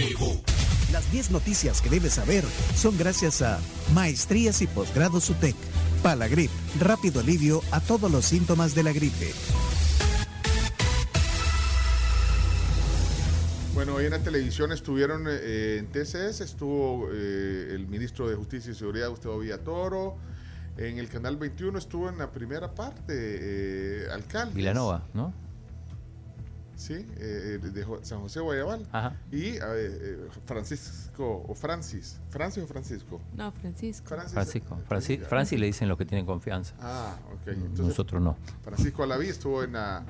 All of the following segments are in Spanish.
Deportivo. Las 10 noticias que debes saber son gracias a Maestrías y Posgrados UTEC. Palagrip, rápido alivio a todos los síntomas de la gripe. Bueno, hoy en la televisión estuvieron eh, en TCS, estuvo eh, el ministro de Justicia y Seguridad, Gustavo Villatoro. En el canal 21 estuvo en la primera parte, eh, alcalde. Vilanova, ¿no? Sí, eh, de Jo- San José Guayabal. Ajá. Y eh, Francisco, o Francis. ¿Francis o Francisco? No, Francisco. Francis. Francisco. Franci- Francis le dicen los que tienen confianza. Ah, ok. Entonces, Nosotros no. Francisco Alaví estuvo en la,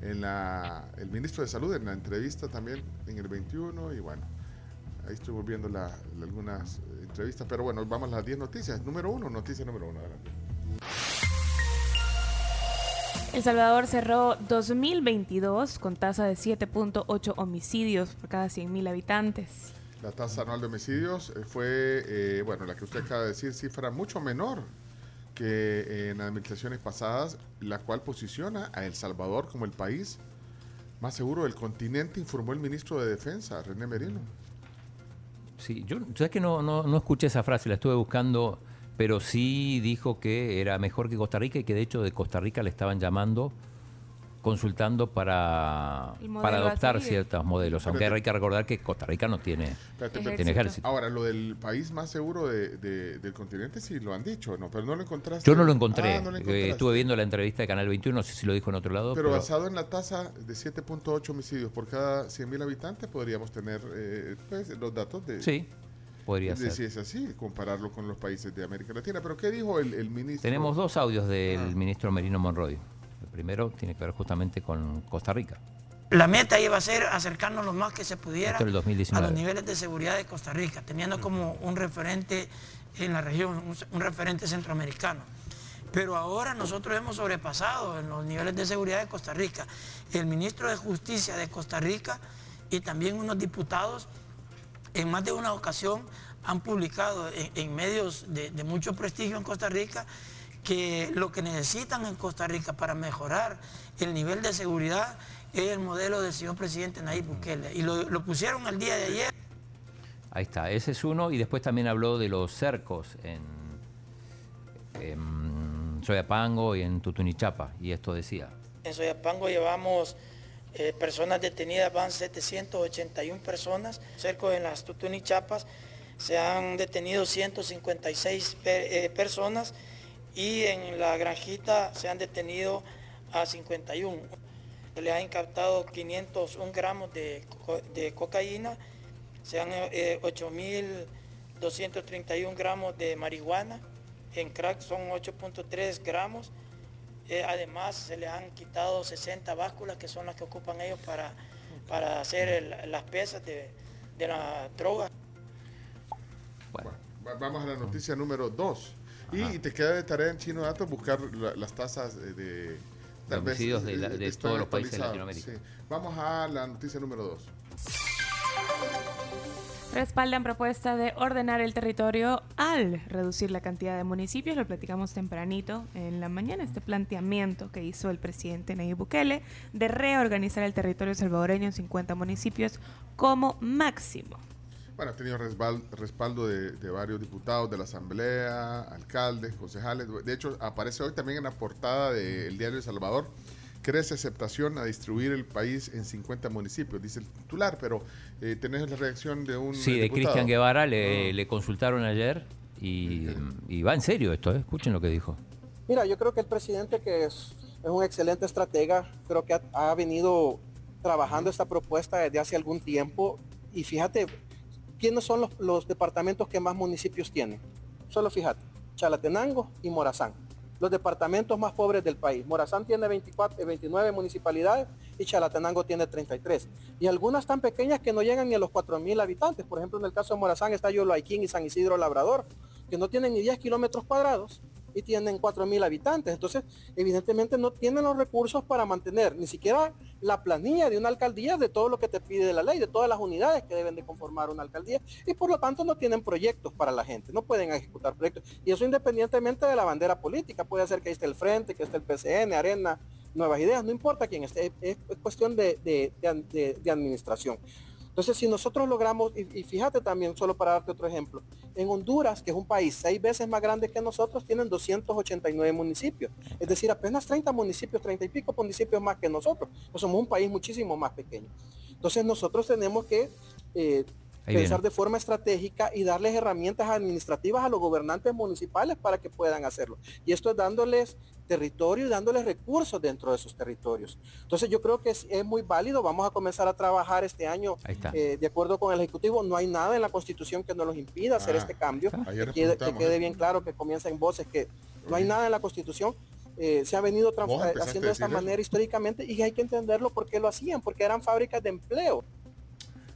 en la, el ministro de Salud en la entrevista también en el 21 y bueno, ahí estoy volviendo la, la- algunas entrevistas, pero bueno, vamos a las 10 noticias. Número uno, noticia número uno. adelante. El Salvador cerró 2022 con tasa de 7.8 homicidios por cada 100.000 habitantes. La tasa anual de homicidios eh, fue, eh, bueno, la que usted acaba de decir, cifra mucho menor que en administraciones pasadas, la cual posiciona a El Salvador como el país más seguro del continente, informó el ministro de Defensa, René Merino. Sí, yo, ¿sabes que no, no, no escuché esa frase? La estuve buscando, pero sí dijo que era mejor que Costa Rica y que de hecho de Costa Rica le estaban llamando, consultando para, para adoptar ciertos modelos. Aunque Espérate. hay que recordar que Costa Rica no tiene, tiene ejército. Ahora, lo del país más seguro de- de- del continente sí lo han dicho, ¿no? Pero no lo encontraste. Yo no lo encontré. Ah, no lo Eh, estuve viendo la entrevista de Canal 21, no sé si lo dijo en otro lado. Pero Pero, basado en la tasa de 7.8 homicidios por cada 100.000 habitantes, podríamos tener eh, pues, los datos de, sí, podría ser. si es así, compararlo con los países de América Latina. Pero ¿qué dijo el, el ministro? Tenemos dos audios del Ah. ministro Merino Monroy. El primero tiene que ver justamente con Costa Rica. La meta iba a ser acercarnos lo más que se pudiera a 2019. los niveles de seguridad de Costa Rica, teniendo como un referente en la región, un, un referente centroamericano. Pero ahora nosotros hemos sobrepasado en los niveles de seguridad de Costa Rica. El ministro de Justicia de Costa Rica y también unos diputados en más de una ocasión han publicado en, en medios de, de mucho prestigio en Costa Rica que lo que necesitan en Costa Rica para mejorar el nivel de seguridad es el modelo del señor presidente Nayib Bukele. Y lo, lo pusieron el día de ayer. Ahí está, ese es uno. Y después también habló de los cercos en, en Soyapango y en Tutunichapa. Y esto decía. En Soyapango llevamos eh, personas detenidas, van 781 personas. Cerco en las Tutunichapas se han detenido 156 pe- eh, personas y en la granjita se han detenido a 51. Se les han incautado 501 gramos de, de cocaína, se han eh, 8.231 gramos de marihuana, en crack son 8.3 gramos. Eh, además, se les han quitado 60 básculas que son las que ocupan ellos para, para hacer el- las pesas de, de la droga. Bueno, Va- Vamos a la noticia número 2. Y, te queda de tarea en Chino Datos buscar la- las tasas de... tal vez, homicidios de de están todos los países de Latinoamérica. sí. Vamos a la noticia número 2. Respaldan propuesta de ordenar el territorio al reducir la cantidad de municipios. Lo platicamos tempranito en la mañana, este planteamiento que hizo el presidente Nayib Bukele de reorganizar el territorio salvadoreño en 50 municipios como máximo. Bueno, ha tenido respal- respaldo de, de varios diputados de la Asamblea, alcaldes, concejales. De hecho, aparece hoy también en la portada del diario El Salvador. Crece aceptación a distribuir el país en 50 municipios, dice el titular, pero eh, tenés la reacción de un. sí, de. Cristian Guevara le, Ah. le consultaron ayer y, y va en serio esto, ¿eh? escuchen lo que dijo. Mira, yo creo que el presidente que es, es un excelente estratega, creo que ha, ha venido trabajando esta propuesta desde hace algún tiempo y fíjate, ¿quiénes son los, los departamentos que más municipios tienen? Solo fíjate, Chalatenango y Morazán, los departamentos más pobres del país. Morazán tiene 24, eh, 29 municipalidades y Chalatenango tiene 33. Y algunas tan pequeñas que no llegan ni a los 4.000 habitantes. Por ejemplo, en el caso de Morazán está Yoloaiquín y San Isidro Labrador, que no tienen ni 10 kilómetros cuadrados y tienen 4.000 habitantes. Entonces, evidentemente no tienen los recursos para mantener ni siquiera la planilla de una alcaldía de todo lo que te pide la ley, de todas las unidades que deben de conformar una alcaldía y por lo tanto no tienen proyectos para la gente, no pueden ejecutar proyectos. Y eso independientemente de la bandera política, puede ser que esté el Frente, que esté el PCN, Arena, Nuevas Ideas, no importa quién esté, es, es cuestión de- de- de administración. Entonces, si nosotros logramos, y, fíjate también, solo para darte otro ejemplo, en Honduras, que es un país seis veces más grande que nosotros, tienen 289 municipios. Es decir, apenas 30 municipios, 30 y pico municipios más que nosotros. Pues somos un país muchísimo más pequeño. Entonces, nosotros tenemos que eh, pensar de forma estratégica y darles herramientas administrativas a los gobernantes municipales para que puedan hacerlo. Y esto es dándoles territorio y dándoles recursos dentro de esos territorios. Entonces yo creo que es, muy válido, vamos a comenzar a trabajar este año eh, de acuerdo con el Ejecutivo, no hay nada en la Constitución que nos los impida hacer ah, este cambio, que quede, que quede, bien claro que comienza en voces que no hay nada en la Constitución. Eh, se ha venido haciendo de esta manera históricamente y hay que entenderlo porque lo hacían, porque eran fábricas de empleo.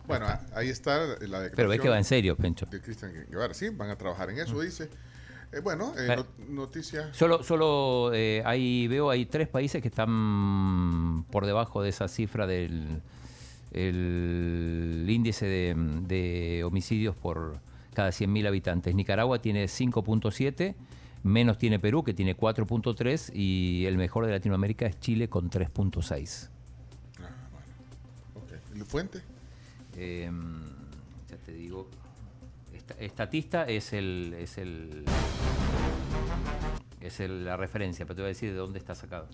Bueno, ahí está la declaración. Pero ve que va en serio, Pencho. De Cristian Guevara, sí, van a trabajar en eso, dice. Eh, bueno, eh, noticias. Solo, solo eh, ahí veo, hay tres países que están por debajo de esa cifra del el índice de, de homicidios por cada 100.000 habitantes. Nicaragua tiene 5.7, menos tiene Perú, que tiene 4.3, y el mejor de Latinoamérica es Chile con 3.6. Ah, bueno. Okay. ¿Y fuente? Em, ya te digo, estatista es el es el es la referencia, pero te voy a decir de dónde está sacado.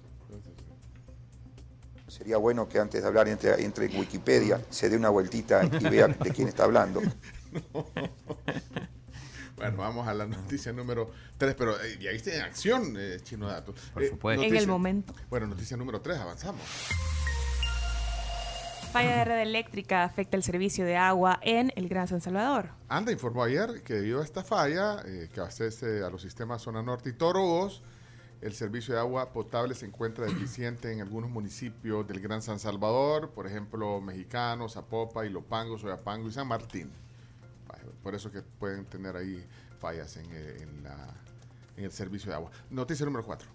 Sería bueno que antes de hablar entre, entre Wikipedia se dé una vueltita y vea de quién está hablando. Bueno, vamos a la noticia número 3, pero eh, ya viste en acción, eh, Chino Dato. Por eh, en el momento. Bueno, noticia número 3, avanzamos falla de red eléctrica afecta el servicio de agua en el Gran San Salvador. Anda informó ayer que debido a esta falla eh, que abastece a los sistemas Zona Norte y Torogos, el servicio de agua potable se encuentra deficiente en algunos municipios del Gran San Salvador, por ejemplo, Mexicano, Zapopa, Ilopango, Soyapango y San Martín. Por eso que pueden tener ahí fallas en, eh, en el servicio de agua. Noticia número 4.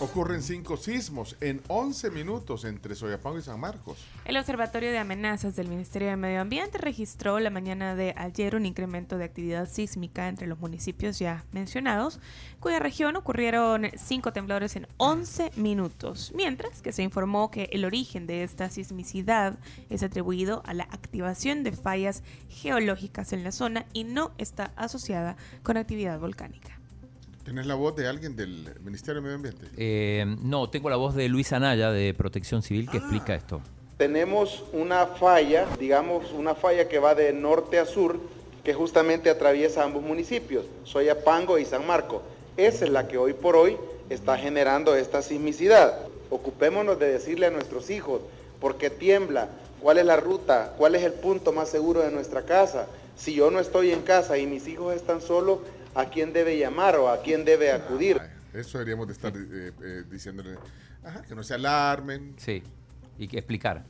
Ocurren cinco sismos en 11 minutos entre Soyapango y San Marcos. El Observatorio de Amenazas del Ministerio de Medio Ambiente registró la mañana de ayer un incremento de actividad sísmica entre los municipios ya mencionados, cuya región ocurrieron cinco temblores en 11 minutos, mientras que se informó que el origen de esta sismicidad es atribuido a la activación de fallas geológicas en la zona y no está asociada con actividad volcánica. ¿Tienes la voz de alguien del Ministerio de Medio Ambiente? Eh, no, tengo la voz de Luis Anaya de Protección Civil que explica esto. Tenemos una falla, digamos una falla que va de norte a sur, que justamente atraviesa ambos municipios, Soyapango y San Marco. Esa es la que hoy por hoy está generando esta sismicidad. Ocupémonos de decirle a nuestros hijos por qué tiembla, cuál es la ruta, cuál es el punto más seguro de nuestra casa. Si yo no estoy en casa y mis hijos están solos, a quién debe llamar o a quién debe acudir. eso deberíamos de estar eh, eh, diciéndole, que no se alarmen. Sí, y que explicar.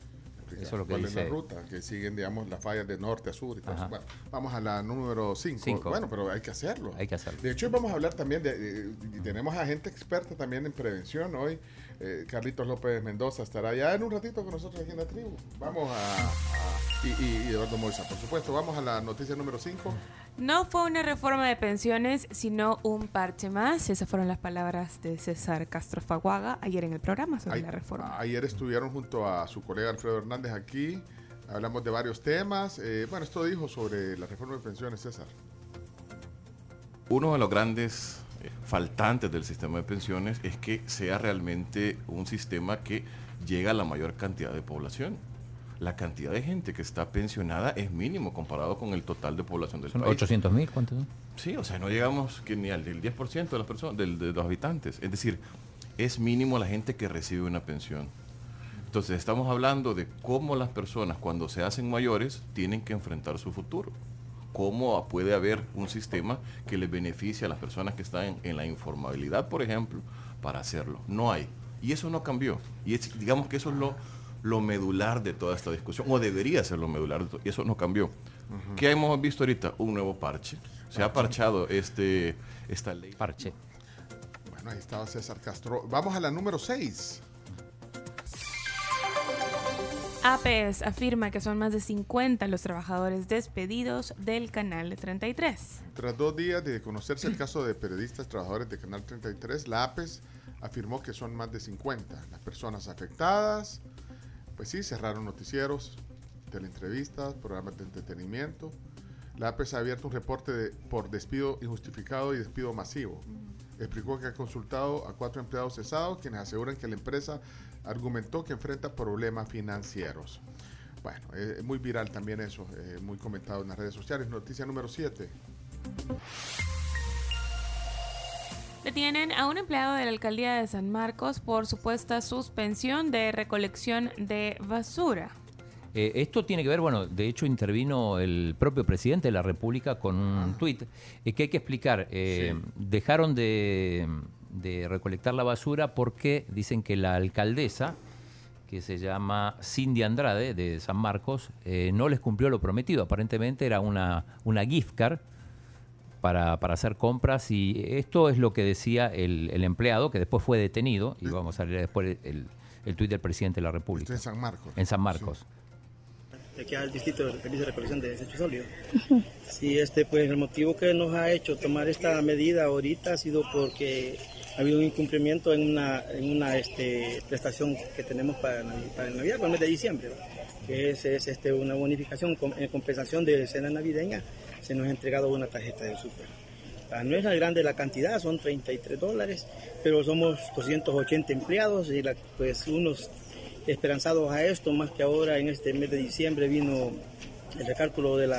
Eso es lo que ¿Cuál es la ruta? Que siguen, digamos, las fallas de norte a sur y todo Bueno, vamos a la número 5. Bueno, pero hay que hacerlo. Hay que hacerlo. De hecho, vamos a hablar también de, tenemos a gente experta también en prevención hoy. Eh, Carlitos López Mendoza estará ya en un ratito con nosotros aquí en la tribu. Vamos a, y, y, Eduardo Moisa, por supuesto. Vamos a la noticia número 5. No fue una reforma de pensiones, sino un parche más. Esas fueron las palabras de César Castro Faguaga ayer en el programa sobre la reforma. Ayer estuvieron junto a su colega Alfredo Hernández aquí. Hablamos de varios temas. Eh, bueno, esto dijo sobre la reforma de pensiones, César. Uno de los grandes eh, faltantes del sistema de pensiones es que sea realmente un sistema que llega a la mayor cantidad de población la cantidad de gente que está pensionada es mínimo comparado con el total de población del ¿Son país. 800 mil? ¿Cuántos son? Sí, o sea, no llegamos ni al 10% de las personas, de los habitantes. Es decir, es mínimo la gente que recibe una pensión. Entonces estamos hablando de cómo las personas cuando se hacen mayores tienen que enfrentar su futuro. Cómo puede haber un sistema que les beneficie a las personas que están en, la informabilidad, por ejemplo, para hacerlo. No hay. Y eso no cambió. Y digamos que eso es lo, lo medular de toda esta discusión, o debería ser lo medular, y eso no cambió. ¿Qué hemos visto ahorita? Un nuevo parche. Se ha parchado este, esta ley. Parche. Bueno, ahí estaba César Castro. Vamos a la número 6. APES afirma que son más de 50 los trabajadores despedidos del Canal 33. Tras dos días de conocerse el caso de periodistas trabajadores de Canal 33, la APES afirmó que son más de 50 las personas afectadas pues sí, cerraron noticieros, teleentrevistas, programas de entretenimiento. La APES ha abierto un reporte de- por despido injustificado y despido masivo. Explicó que ha consultado a cuatro empleados cesados, quienes aseguran que la empresa argumentó que enfrenta problemas financieros. Bueno, eh, es muy viral también eso, eh, muy comentado en las redes sociales. Noticia número 7. Detienen a un empleado de la alcaldía de San Marcos por supuesta suspensión de recolección de basura. Eh, esto tiene que ver, bueno, de hecho intervino el propio presidente de la República con un tuit eh, que hay que explicar. eh, Dejaron de, de recolectar la basura porque dicen que la alcaldesa, que se llama Cindy Andrade de San Marcos, eh, no les cumplió lo prometido. Aparentemente era una, una gift card para, para hacer compras y esto es lo que decía el, el empleado, que después fue detenido, y vamos a leer después el, el tuit del presidente de la República. Esto en San Marcos. En San Marcos. de aquí al distrito de servicio de recolección de desechos sólidos. Sí, este, pues el motivo que nos ha hecho tomar esta medida ahorita ha sido porque ha habido un incumplimiento en una, en una este, prestación que tenemos para, para el Navidad, para el mes de diciembre, ¿verdad? Que es, es, este, una bonificación en compensación de cena navideña, se nos ha entregado una tarjeta del súper. No es la grande la cantidad, son 33 dólares, pero somos 280 empleados y la- pues unos esperanzados a esto, más que ahora en este mes de diciembre vino el recálculo del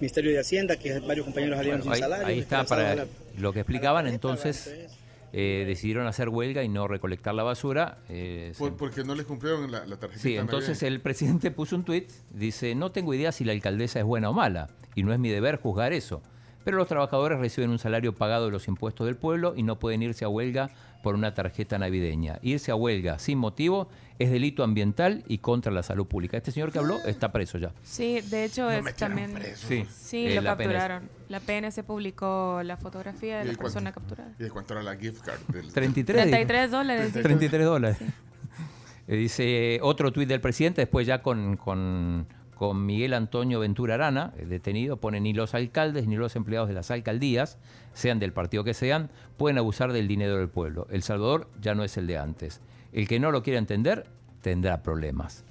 Ministerio de Hacienda, que varios compañeros salieron Bueno, sin ahí, salario. ahí está para la- lo que explicaban entonces entonces, eh, decidieron hacer huelga y no recolectar la basura eh, se- Por- porque no les cumplieron la, la tarjeta. sí entonces el presidente puso un tuit dice no tengo idea si la alcaldesa es buena o mala y no es mi deber juzgar eso pero los trabajadores reciben un salario pagado de los impuestos del pueblo y no pueden irse a huelga por una tarjeta navideña. Irse a huelga sin motivo es delito ambiental y contra la salud pública. Este señor que habló está preso ya. Sí, de hecho es también... Sí, Sí, eh, lo la PNS. capturaron. La PNS publicó la fotografía de ¿Y la cuánto? persona capturada. ¿Y de cuánto era la gift card? Del, 33. dijo. 33 dólares. dijo. 33 dólares. Eh, dice otro tuit del presidente, después ya con, con, con Miguel Antonio Ventura Arana, eh, detenido, pone ni los alcaldes ni los empleados de las alcaldías, sean del partido que sean, pueden abusar del dinero del pueblo. El Salvador ya no es el de antes. El que no lo quiera entender tendrá problemas.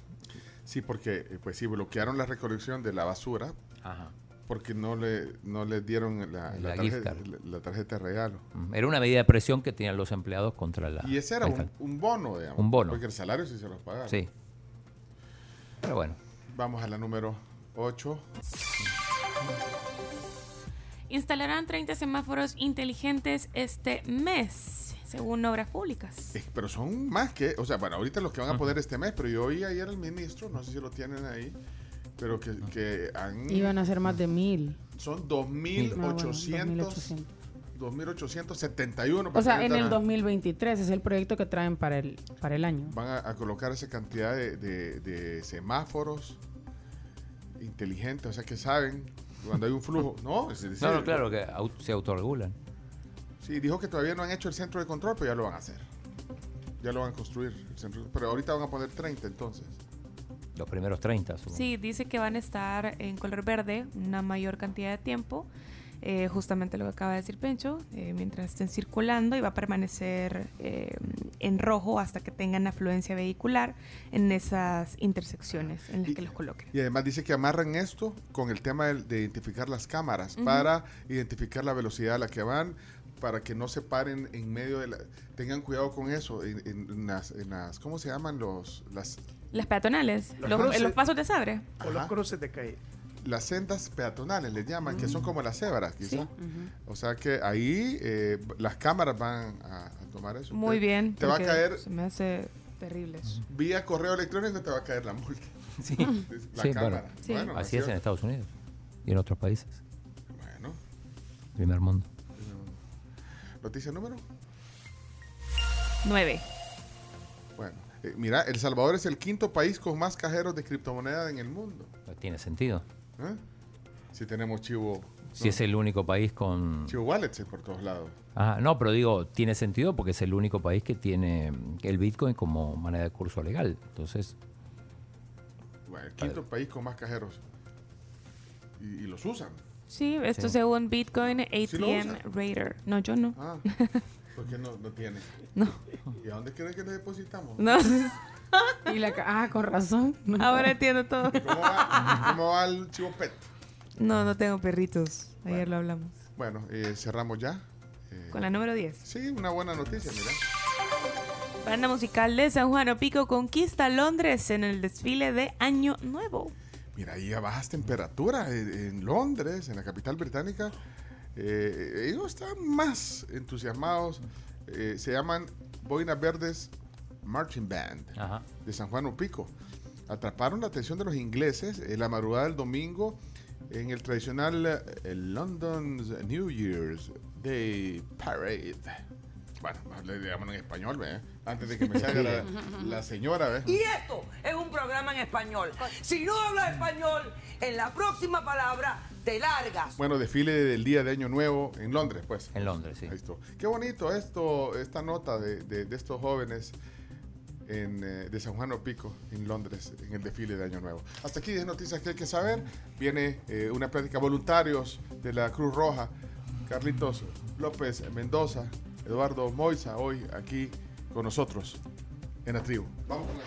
Sí, porque eh, pues sí, bloquearon la recolección de la basura Ajá. porque no le, no les dieron la, la La gift tarjeta, la- tarjeta de regalo. Era una medida de presión que tenían los empleados contra la... Y ese era un, un bono, digamos. Un bono. Porque el salario sí se los pagaron. Sí. Pero bueno. Vamos a la número 8. Instalarán 30 semáforos inteligentes este mes, según Obras Públicas. Eh, pero son más que, o sea, bueno, ahorita los que van a poner este mes, pero yo oí ayer al ministro, no sé si lo tienen ahí, pero que, que han... Iban a ser más de mil. Son Ah, bueno, 2.800... 2.871. O sea, para en el van a- 2023 es el proyecto que traen para el, para el año. Van a, a colocar esa cantidad de, de- de semáforos inteligentes, o sea, que saben cuando hay un flujo. No, es decir, No, no, claro, que au- se autorregulan. Sí, dijo que todavía no han hecho el centro de control, pero ya lo van a hacer. Ya lo van a construir. el centro- pero ahorita van a poner 30 entonces. Los primeros 30, supongo. Sí, dice que van a estar en color verde una mayor cantidad de tiempo, eh, justamente lo que acaba de decir Pencho, eh, mientras estén circulando y va a permanecer eh, en rojo hasta que tengan afluencia vehicular en esas intersecciones en las que los coloquen. Y además dice que amarran esto con el tema de, identificar las cámaras para identificar la velocidad a la que van, para que no se paren en medio de la... Tengan cuidado con eso, en, en- en las, en las- ¿Cómo se llaman los las Las peatonales, Los los, cruces. los pasos de sabre. O los cruces de calle. Las sendas peatonales les llaman, que son como las cebras, quizá. Sí. O sea que ahí eh, las cámaras van a, a tomar eso. Muy Te- bien. Te va a caer Se me hace terrible eso. vía correo electrónico, te va a caer la multa. Sí, La Sí, cámara. bueno, Sí. Bueno, así es en Estados Unidos y en otros países. Bueno, Primer mundo. noticia número. 9. Bueno, eh, mira, El Salvador es el quinto país con más cajeros de criptomoneda en el mundo. Tiene sentido. ¿Eh? Si tenemos chivo, Si es el único país con... chivo wallets por todos lados. Ah, no, pero digo, tiene sentido porque es el único país que tiene el Bitcoin como moneda de curso legal. Entonces, Bueno, el quinto país con más cajeros. Y, y los usan. Sí, esto Sí. según Bitcoin Sí ATM usa. Raider. No, yo no. Ah, ¿por qué no, no tiene? No. ¿Y a dónde creen que le depositamos? No. Y la ah, con razón. Ahora entiendo todo. ¿Cómo va, cómo va el chivo pet? No, no tengo perritos. Ayer lo hablamos. Bueno, eh, cerramos ya. Eh, Con la número 10. Sí, una buena noticia, mira. Banda musical de San Juan Opico conquista Londres en el desfile de Año Nuevo. Mira, ahí a bajas temperaturas en, en Londres, en la capital británica. Eh, ellos están más entusiasmados. eh, se llaman Boinas Verdes Marching Band Ajá. de San Juan Opico. Atraparon la atención de los ingleses en la madrugada del domingo en el tradicional eh, el London's New Year's Day Parade. Bueno, le llaman en español, ¿ve? Antes de que me salga la, la señora, ¿ve? Y esto es un programa en español. Si no hablas español, en la próxima palabra te largas. Bueno, desfile del día de Año Nuevo en Londres, pues. En Londres, sí. Ahí está. Qué bonito esto, esta nota de, de- de estos jóvenes en, eh, de San Juan Opico, en Londres, en el desfile de Año Nuevo. Hasta aquí 10 noticias que hay que saber. Viene eh, una plática voluntarios de la Cruz Roja. Carlitos López Mendoza, Eduardo Moisa, hoy aquí con nosotros en la tribu. Vamos con la...